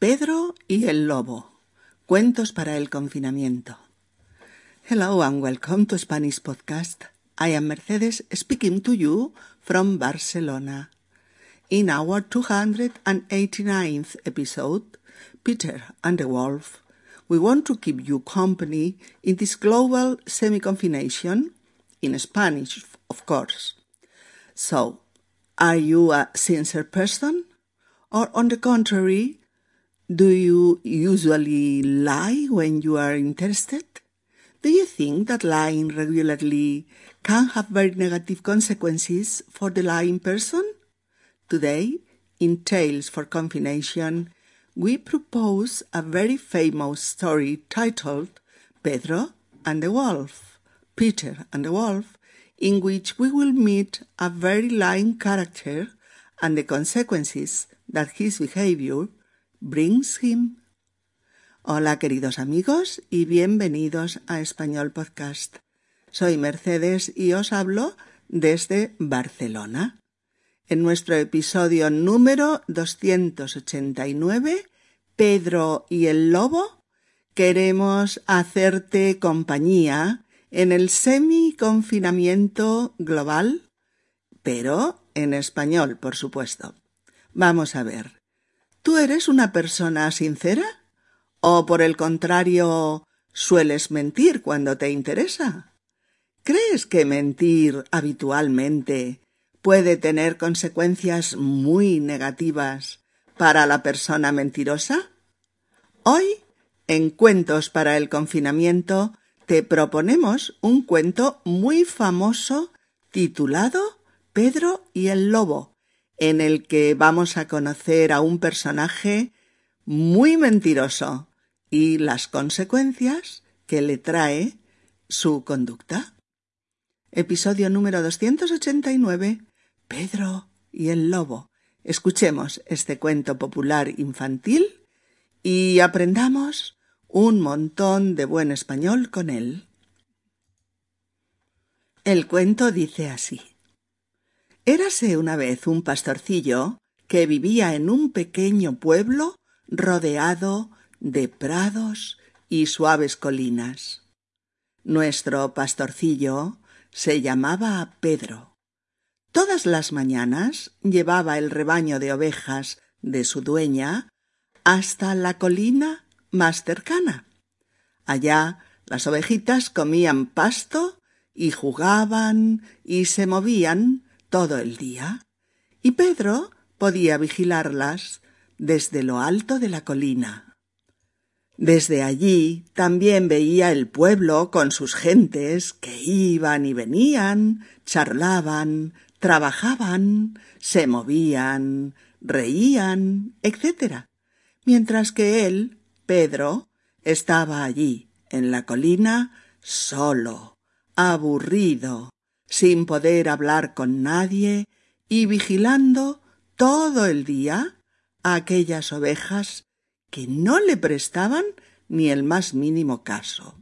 Pedro y el Lobo. Cuentos para el confinamiento. Hello and welcome to Spanish Podcast. I am Mercedes speaking to you from Barcelona. In our 289th episode, Peter and the Wolf, we want to keep you company in this global semi-confination, in Spanish, of course. So, are you a sincere person? Or on the contrary, do you usually lie when you are interested? Do you think that lying regularly can have very negative consequences for the lying person? Today, in Tales for Confination, we propose a very famous story titled Pedro and the Wolf, Peter and the Wolf, in which we will meet a very lying character and the consequences that his behavior brings him. Hola queridos amigos y bienvenidos a Español Podcast. Soy Mercedes y os hablo desde Barcelona. En nuestro episodio número 289, Pedro y el Lobo, queremos hacerte compañía en el semi-confinamiento global, pero en español, por supuesto. Vamos a ver. ¿Tú eres una persona sincera? ¿O por el contrario, sueles mentir cuando te interesa? ¿Crees que mentir habitualmente puede tener consecuencias muy negativas para la persona mentirosa? Hoy, en Cuentos para el confinamiento, te proponemos un cuento muy famoso titulado Pedro y el Lobo, en el que vamos a conocer a un personaje muy mentiroso y las consecuencias que le trae su conducta. Episodio número 289. Pedro y el lobo. Escuchemos este cuento popular infantil y aprendamos un montón de buen español con él. El cuento dice así. Érase una vez un pastorcillo que vivía en un pequeño pueblo rodeado de prados y suaves colinas. Nuestro pastorcillo se llamaba Pedro. Todas las mañanas llevaba el rebaño de ovejas de su dueña hasta la colina más cercana. Allá las ovejitas comían pasto y jugaban y se movían todo el día, y Pedro podía vigilarlas desde lo alto de la colina. Desde allí también veía el pueblo con sus gentes que iban y venían, charlaban, trabajaban, se movían, reían, etc. Mientras que él, Pedro, estaba allí, en la colina, solo, aburrido, sin poder hablar con nadie y vigilando todo el día a aquellas ovejas que no le prestaban ni el más mínimo caso.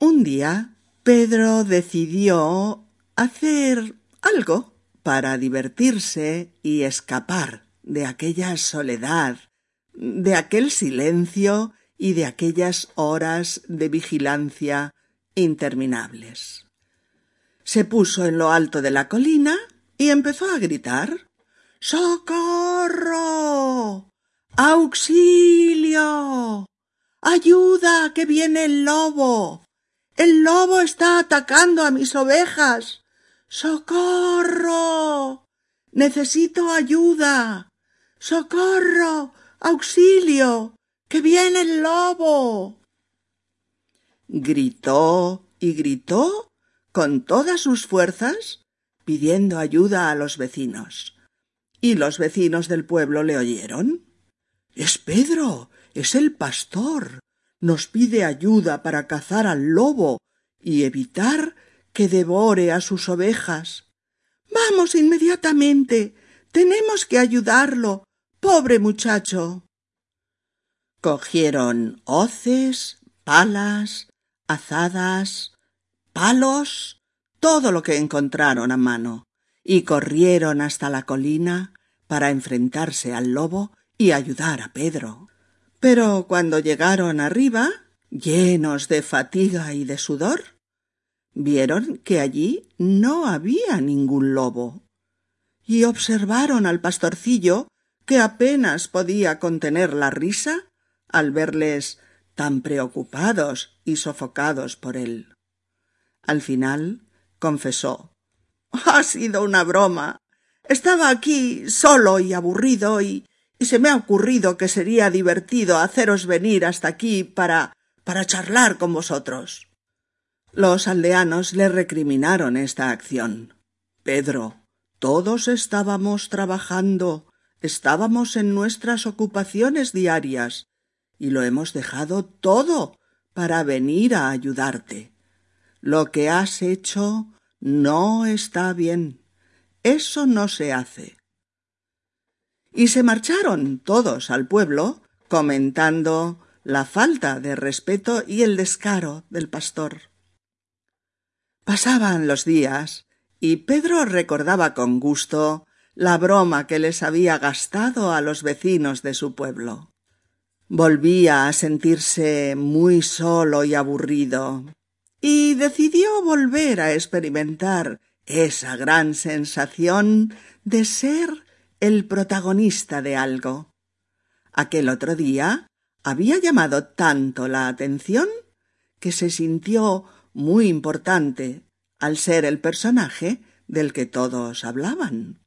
Un día Pedro decidió hacer algo para divertirse y escapar de aquella soledad, de aquel silencio y de aquellas horas de vigilancia interminables se puso en lo alto de la colina y empezó a gritar ¡Socorro! ¡Auxilio! ¡Ayuda! que viene el lobo! El lobo está atacando a mis ovejas. ¡Socorro! Necesito ayuda. ¡Socorro! ¡Auxilio! que viene el lobo! Gritó y gritó con todas sus fuerzas pidiendo ayuda a los vecinos. Y los vecinos del pueblo le oyeron. Es Pedro, es el pastor. Nos pide ayuda para cazar al lobo y evitar que devore a sus ovejas. Vamos inmediatamente. Tenemos que ayudarlo. Pobre muchacho. Cogieron hoces, palas, azadas, palos, todo lo que encontraron a mano, y corrieron hasta la colina para enfrentarse al lobo y ayudar a Pedro. Pero cuando llegaron arriba, llenos de fatiga y de sudor, vieron que allí no había ningún lobo, y observaron al pastorcillo que apenas podía contener la risa al verles tan preocupados y sofocados por él. Al final confesó Ha sido una broma. Estaba aquí solo y aburrido y, y se me ha ocurrido que sería divertido haceros venir hasta aquí para para charlar con vosotros. Los aldeanos le recriminaron esta acción. Pedro, todos estábamos trabajando, estábamos en nuestras ocupaciones diarias, y lo hemos dejado todo para venir a ayudarte. Lo que has hecho no está bien. Eso no se hace. Y se marcharon todos al pueblo comentando la falta de respeto y el descaro del pastor. Pasaban los días y Pedro recordaba con gusto la broma que les había gastado a los vecinos de su pueblo. Volvía a sentirse muy solo y aburrido, y decidió volver a experimentar esa gran sensación de ser el protagonista de algo. Aquel otro día había llamado tanto la atención que se sintió muy importante al ser el personaje del que todos hablaban.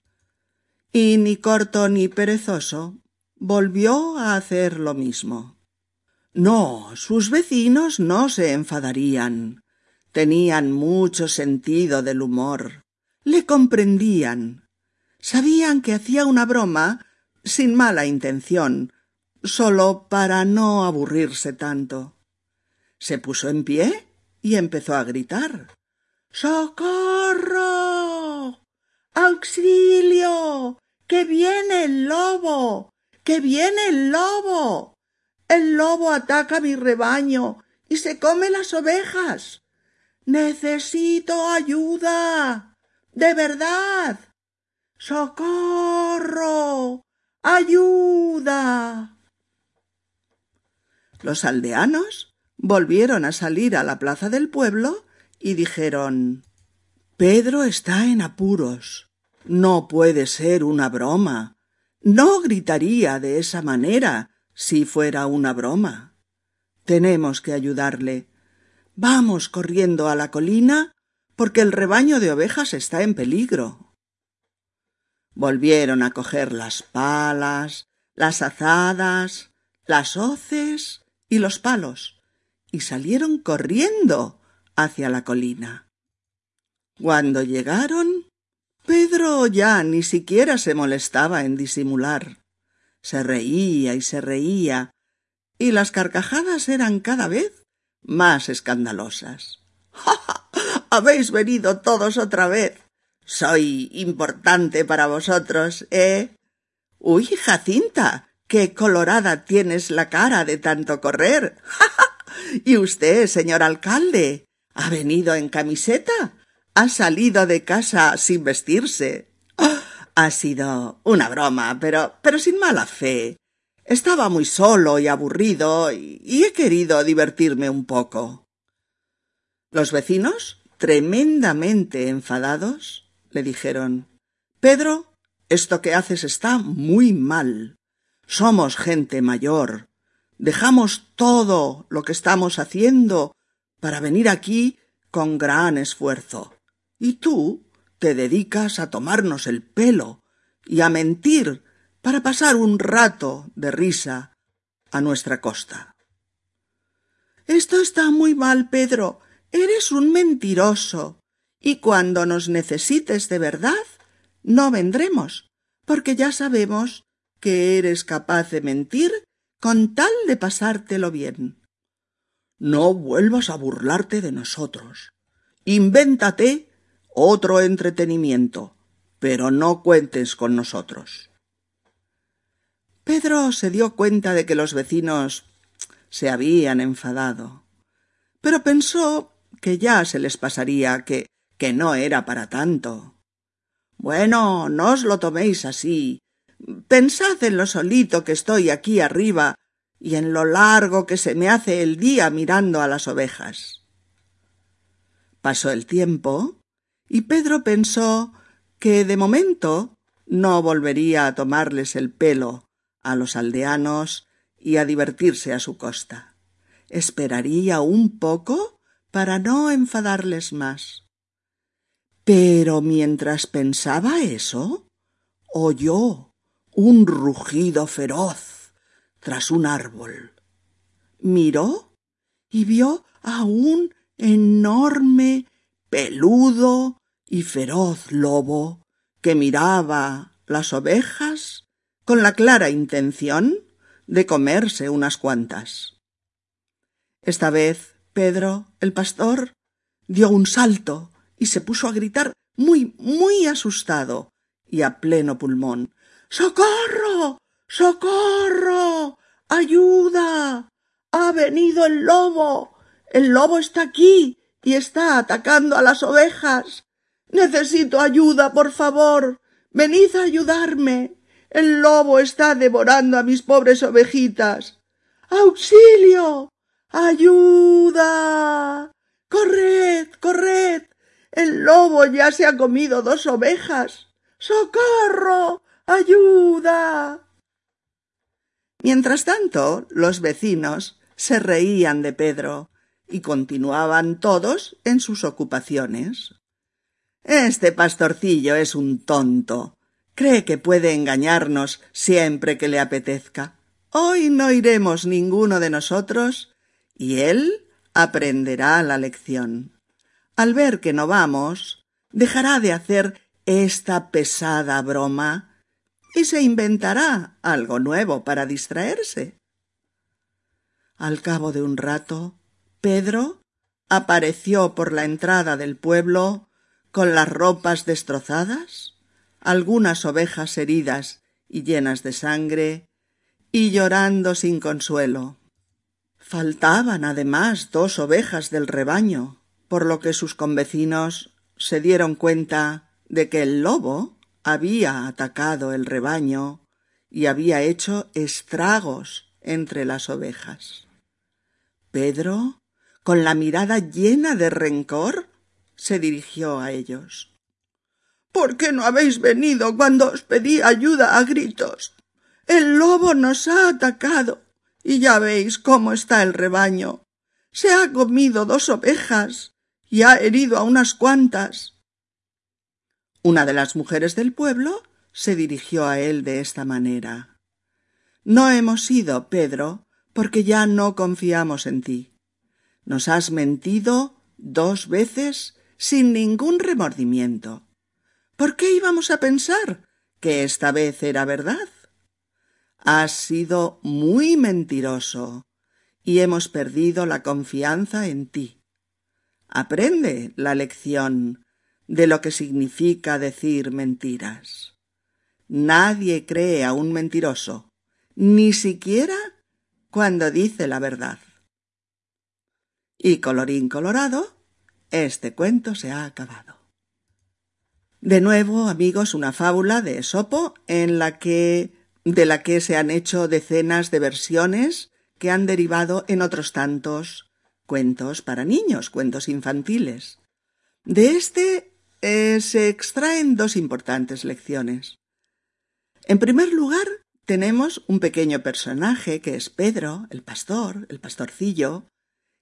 Y ni corto ni perezoso volvió a hacer lo mismo. No, sus vecinos no se enfadarían. Tenían mucho sentido del humor. Le comprendían. Sabían que hacía una broma sin mala intención, solo para no aburrirse tanto. Se puso en pie y empezó a gritar. ¡Socorro! ¡Auxilio! ¡Que viene el lobo! ¡Que viene el lobo! El lobo ataca mi rebaño y se come las ovejas. Necesito ayuda. De verdad. ¡Socorro! ¡Ayuda! Los aldeanos volvieron a salir a la plaza del pueblo y dijeron Pedro está en apuros. No puede ser una broma. No gritaría de esa manera si fuera una broma. Tenemos que ayudarle. Vamos corriendo a la colina porque el rebaño de ovejas está en peligro. Volvieron a coger las palas, las azadas, las hoces y los palos, y salieron corriendo hacia la colina. Cuando llegaron, Pedro ya ni siquiera se molestaba en disimular. Se reía y se reía, y las carcajadas eran cada vez más escandalosas. ¡Ja, ja! Habéis venido todos otra vez. Soy importante para vosotros, ¿eh? Uy, Jacinta, qué colorada tienes la cara de tanto correr. y usted, señor alcalde, ha venido en camiseta. Ha salido de casa sin vestirse. Ha sido una broma, pero pero sin mala fe. Estaba muy solo y aburrido y, y he querido divertirme un poco. Los vecinos, tremendamente enfadados, le dijeron Pedro, esto que haces está muy mal. Somos gente mayor. Dejamos todo lo que estamos haciendo para venir aquí con gran esfuerzo. Y tú te dedicas a tomarnos el pelo y a mentir para pasar un rato de risa a nuestra costa. Esto está muy mal, Pedro. Eres un mentiroso. Y cuando nos necesites de verdad, no vendremos, porque ya sabemos que eres capaz de mentir con tal de pasártelo bien. No vuelvas a burlarte de nosotros. Invéntate otro entretenimiento, pero no cuentes con nosotros. Pedro se dio cuenta de que los vecinos se habían enfadado, pero pensó que ya se les pasaría, que, que no era para tanto. Bueno, no os lo toméis así, Pensad en lo solito que estoy aquí arriba y en lo largo que se me hace el día mirando a las ovejas. Pasó el tiempo y Pedro pensó que de momento no volvería a tomarles el pelo a los aldeanos y a divertirse a su costa. Esperaría un poco para no enfadarles más. Pero mientras pensaba eso, oyó un rugido feroz tras un árbol. Miró y vio a un enorme, peludo y feroz lobo que miraba las ovejas con la clara intención de comerse unas cuantas. Esta vez Pedro, el pastor, dio un salto y se puso a gritar muy, muy asustado y a pleno pulmón. ¡Socorro! ¡Socorro! ¡Ayuda! ¡Ha venido el lobo! El lobo está aquí y está atacando a las ovejas. Necesito ayuda, por favor. Venid a ayudarme. El lobo está devorando a mis pobres ovejitas. ¡Auxilio! ¡Ayuda! ¡Corred! ¡Corred! El lobo ya se ha comido dos ovejas. ¡Socorro! ¡Ayuda! Mientras tanto, los vecinos se reían de Pedro y continuaban todos en sus ocupaciones. Este pastorcillo es un tonto. Cree que puede engañarnos siempre que le apetezca. Hoy no iremos ninguno de nosotros y él aprenderá la lección. Al ver que no vamos, dejará de hacer esta pesada broma y se inventará algo nuevo para distraerse. Al cabo de un rato, Pedro apareció por la entrada del pueblo con las ropas destrozadas, algunas ovejas heridas y llenas de sangre, y llorando sin consuelo. Faltaban además dos ovejas del rebaño, por lo que sus convecinos se dieron cuenta de que el lobo había atacado el rebaño y había hecho estragos entre las ovejas. Pedro, con la mirada llena de rencor, se dirigió a ellos. ¿Por qué no habéis venido cuando os pedí ayuda a gritos? El lobo nos ha atacado y ya veis cómo está el rebaño. Se ha comido dos ovejas y ha herido a unas cuantas. Una de las mujeres del pueblo se dirigió a él de esta manera. No hemos ido, Pedro, porque ya no confiamos en ti. Nos has mentido dos veces sin ningún remordimiento. ¿Por qué íbamos a pensar que esta vez era verdad? Has sido muy mentiroso y hemos perdido la confianza en ti. Aprende la lección de lo que significa decir mentiras. Nadie cree a un mentiroso, ni siquiera cuando dice la verdad. Y colorín colorado, este cuento se ha acabado. De nuevo, amigos, una fábula de Esopo en la que de la que se han hecho decenas de versiones que han derivado en otros tantos cuentos para niños, cuentos infantiles. De este eh, se extraen dos importantes lecciones. En primer lugar, tenemos un pequeño personaje que es Pedro, el pastor, el pastorcillo,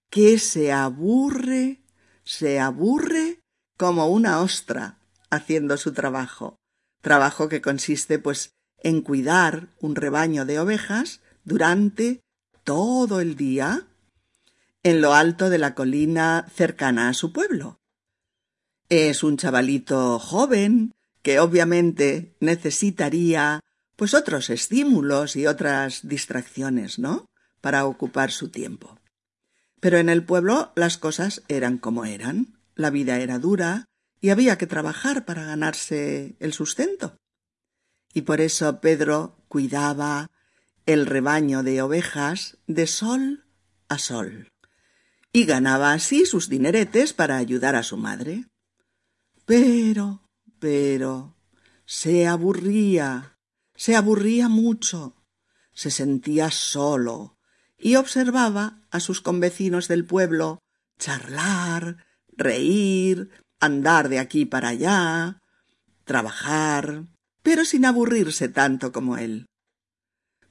que se aburre se aburre como una ostra haciendo su trabajo, trabajo que consiste pues en cuidar un rebaño de ovejas durante todo el día en lo alto de la colina cercana a su pueblo. Es un chavalito joven que obviamente necesitaría pues otros estímulos y otras distracciones, ¿no? para ocupar su tiempo. Pero en el pueblo las cosas eran como eran, la vida era dura y había que trabajar para ganarse el sustento. Y por eso Pedro cuidaba el rebaño de ovejas de sol a sol y ganaba así sus dineretes para ayudar a su madre. Pero, pero, se aburría, se aburría mucho, se sentía solo y observaba a sus convecinos del pueblo charlar, reír, andar de aquí para allá, trabajar, pero sin aburrirse tanto como él.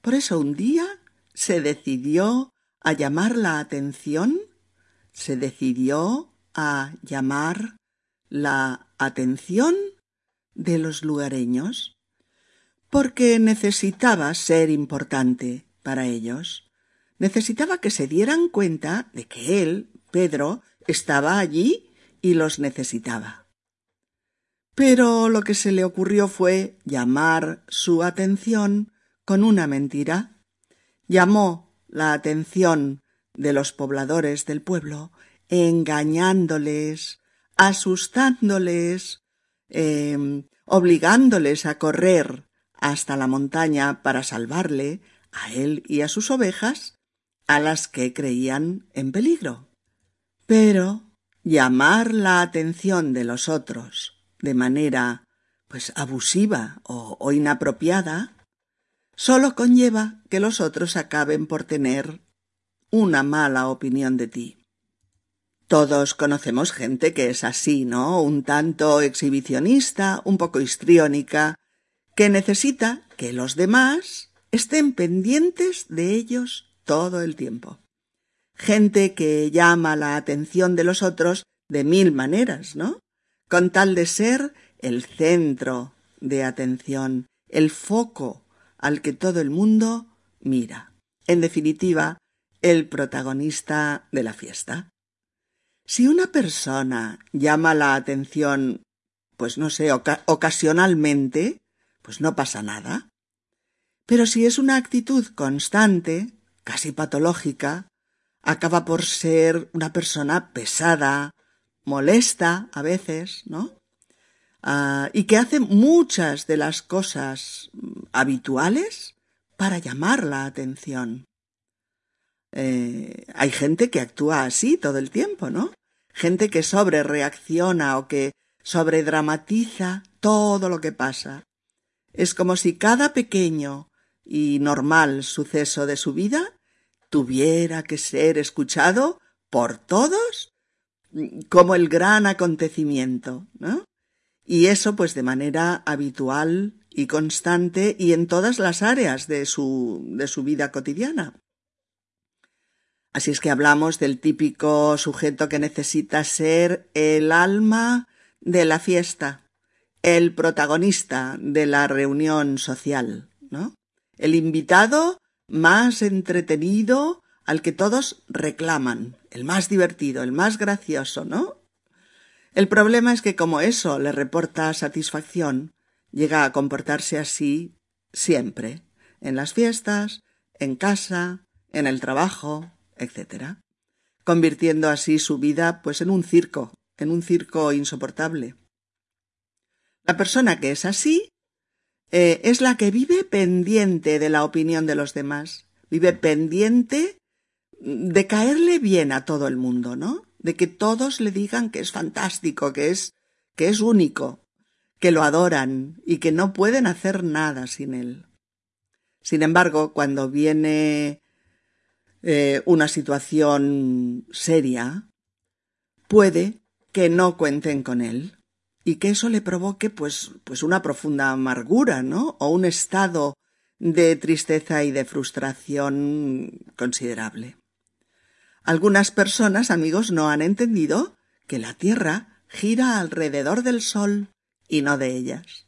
Por eso un día se decidió a llamar la atención, se decidió a llamar la atención de los lugareños, porque necesitaba ser importante para ellos. Necesitaba que se dieran cuenta de que él, Pedro, estaba allí y los necesitaba. Pero lo que se le ocurrió fue llamar su atención con una mentira. Llamó la atención de los pobladores del pueblo, engañándoles, asustándoles, em, obligándoles a correr hasta la montaña para salvarle a él y a sus ovejas, a las que creían en peligro. Pero llamar la atención de los otros de manera pues abusiva o, o inapropiada solo conlleva que los otros acaben por tener una mala opinión de ti. Todos conocemos gente que es así, ¿no? Un tanto exhibicionista, un poco histriónica, que necesita que los demás estén pendientes de ellos todo el tiempo. Gente que llama la atención de los otros de mil maneras, ¿no? Con tal de ser el centro de atención, el foco al que todo el mundo mira. En definitiva, el protagonista de la fiesta. Si una persona llama la atención, pues no sé, ocasionalmente, pues no pasa nada. Pero si es una actitud constante, casi patológica, acaba por ser una persona pesada, molesta a veces, ¿no? Ah, y que hace muchas de las cosas habituales para llamar la atención. Eh, hay gente que actúa así todo el tiempo, ¿no? Gente que sobre reacciona o que sobredramatiza todo lo que pasa. Es como si cada pequeño y normal suceso de su vida tuviera que ser escuchado por todos como el gran acontecimiento, ¿no? Y eso pues de manera habitual y constante y en todas las áreas de su, de su vida cotidiana. Así es que hablamos del típico sujeto que necesita ser el alma de la fiesta, el protagonista de la reunión social, ¿no? El invitado más entretenido al que todos reclaman, el más divertido, el más gracioso, ¿no? El problema es que como eso le reporta satisfacción, llega a comportarse así siempre, en las fiestas, en casa, en el trabajo, etc., convirtiendo así su vida pues en un circo, en un circo insoportable. La persona que es así eh, es la que vive pendiente de la opinión de los demás, vive pendiente de caerle bien a todo el mundo, ¿no? De que todos le digan que es fantástico, que es que es único, que lo adoran y que no pueden hacer nada sin él. Sin embargo, cuando viene eh, una situación seria, puede que no cuenten con él y que eso le provoque pues, pues una profunda amargura, ¿no? O un estado de tristeza y de frustración considerable. Algunas personas, amigos, no han entendido que la Tierra gira alrededor del Sol y no de ellas.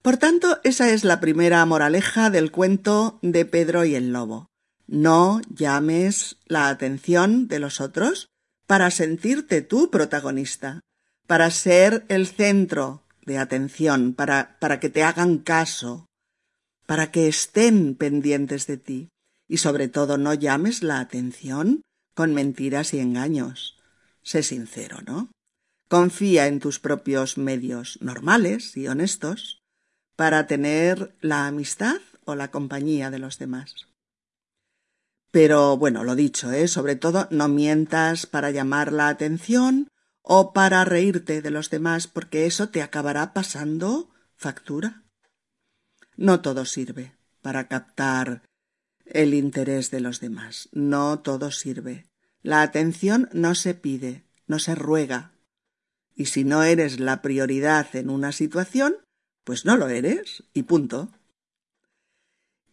Por tanto, esa es la primera moraleja del cuento de Pedro y el Lobo. No llames la atención de los otros para sentirte tú protagonista, para ser el centro de atención, para, para que te hagan caso, para que estén pendientes de ti. Y sobre todo no llames la atención con mentiras y engaños. Sé sincero, ¿no? Confía en tus propios medios normales y honestos para tener la amistad o la compañía de los demás. Pero bueno, lo dicho, ¿eh? sobre todo no mientas para llamar la atención o para reírte de los demás, porque eso te acabará pasando factura. No todo sirve para captar el interés de los demás. No todo sirve. La atención no se pide, no se ruega. Y si no eres la prioridad en una situación, pues no lo eres y punto.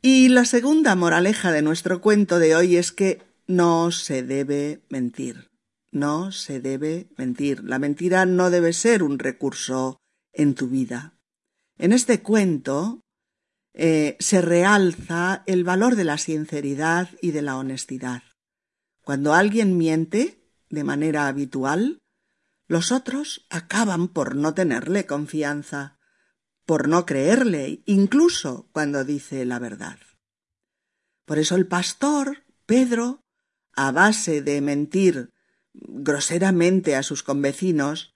Y la segunda moraleja de nuestro cuento de hoy es que no se debe mentir. No se debe mentir. La mentira no debe ser un recurso en tu vida. En este cuento eh, se realza el valor de la sinceridad y de la honestidad. Cuando alguien miente de manera habitual, los otros acaban por no tenerle confianza, por no creerle, incluso cuando dice la verdad. Por eso el pastor, Pedro, a base de mentir groseramente a sus convecinos,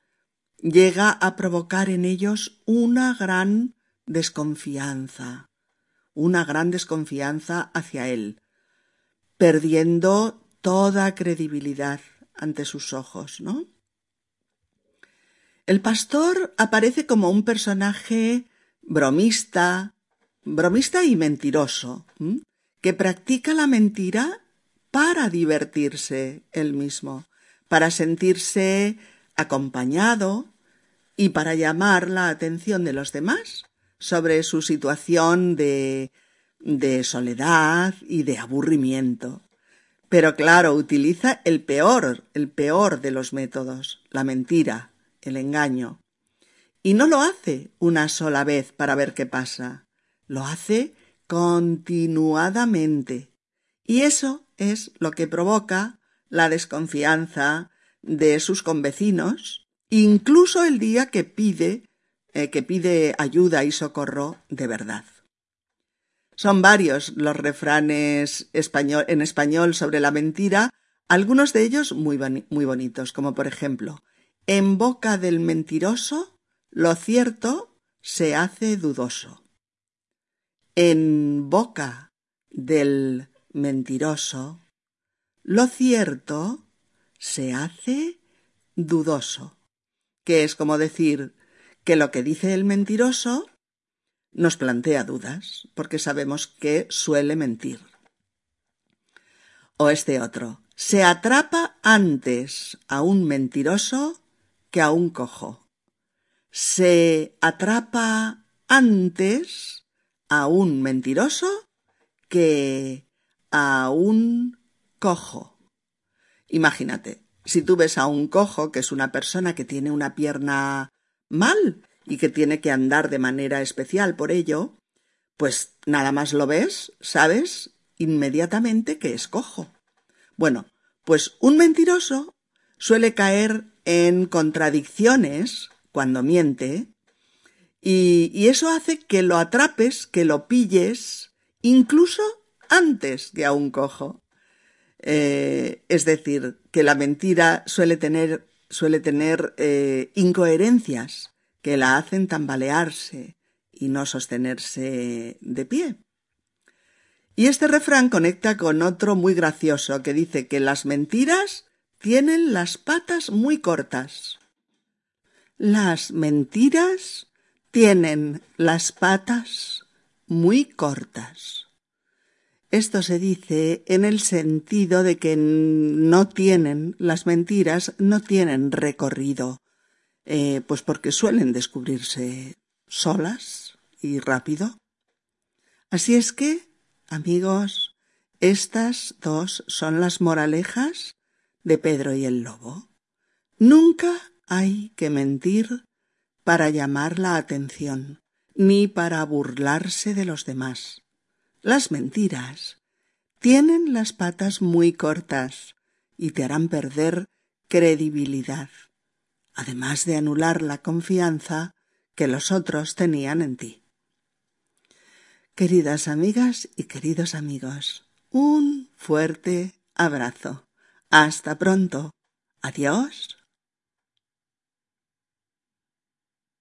llega a provocar en ellos una gran desconfianza, una gran desconfianza hacia él, perdiendo toda credibilidad ante sus ojos, ¿no? El pastor aparece como un personaje bromista, bromista y mentiroso, que practica la mentira para divertirse él mismo, para sentirse acompañado y para llamar la atención de los demás sobre su situación de, de soledad y de aburrimiento. Pero claro, utiliza el peor, el peor de los métodos, la mentira, el engaño. Y no lo hace una sola vez para ver qué pasa, lo hace continuadamente. Y eso es lo que provoca la desconfianza de sus convecinos, incluso el día que pide eh, que pide ayuda y socorro de verdad. Son varios los refranes en español sobre la mentira, algunos de ellos muy, muy bonitos, como por ejemplo, en boca del mentiroso lo cierto se hace dudoso. En boca del mentiroso lo cierto se hace dudoso, que es como decir que lo que dice el mentiroso nos plantea dudas, porque sabemos que suele mentir. O este otro, se atrapa antes a un mentiroso que a un cojo. Se atrapa antes a un mentiroso que a un cojo. Imagínate, si tú ves a un cojo, que es una persona que tiene una pierna mal y que tiene que andar de manera especial por ello, pues nada más lo ves, sabes inmediatamente que es cojo. Bueno, pues un mentiroso suele caer en contradicciones cuando miente, y, eso hace que lo atrapes, que lo pilles, incluso antes que a un cojo. Eh, es decir, que la mentira suele tener suele tener eh, incoherencias que la hacen tambalearse y no sostenerse de pie. Y este refrán conecta con otro muy gracioso que dice que las mentiras tienen las patas muy cortas. Las mentiras tienen las patas muy cortas. Esto se dice en el sentido de que no tienen, las mentiras no tienen recorrido, eh, pues porque suelen descubrirse solas y rápido. Así es que, amigos, estas dos son las moralejas de Pedro y el Lobo. Nunca hay que mentir para llamar la atención, ni para burlarse de los demás. Las mentiras tienen las patas muy cortas y te harán perder credibilidad, además de anular la confianza que los otros tenían en ti. Queridas amigas y queridos amigos, un fuerte abrazo. Hasta pronto. Adiós.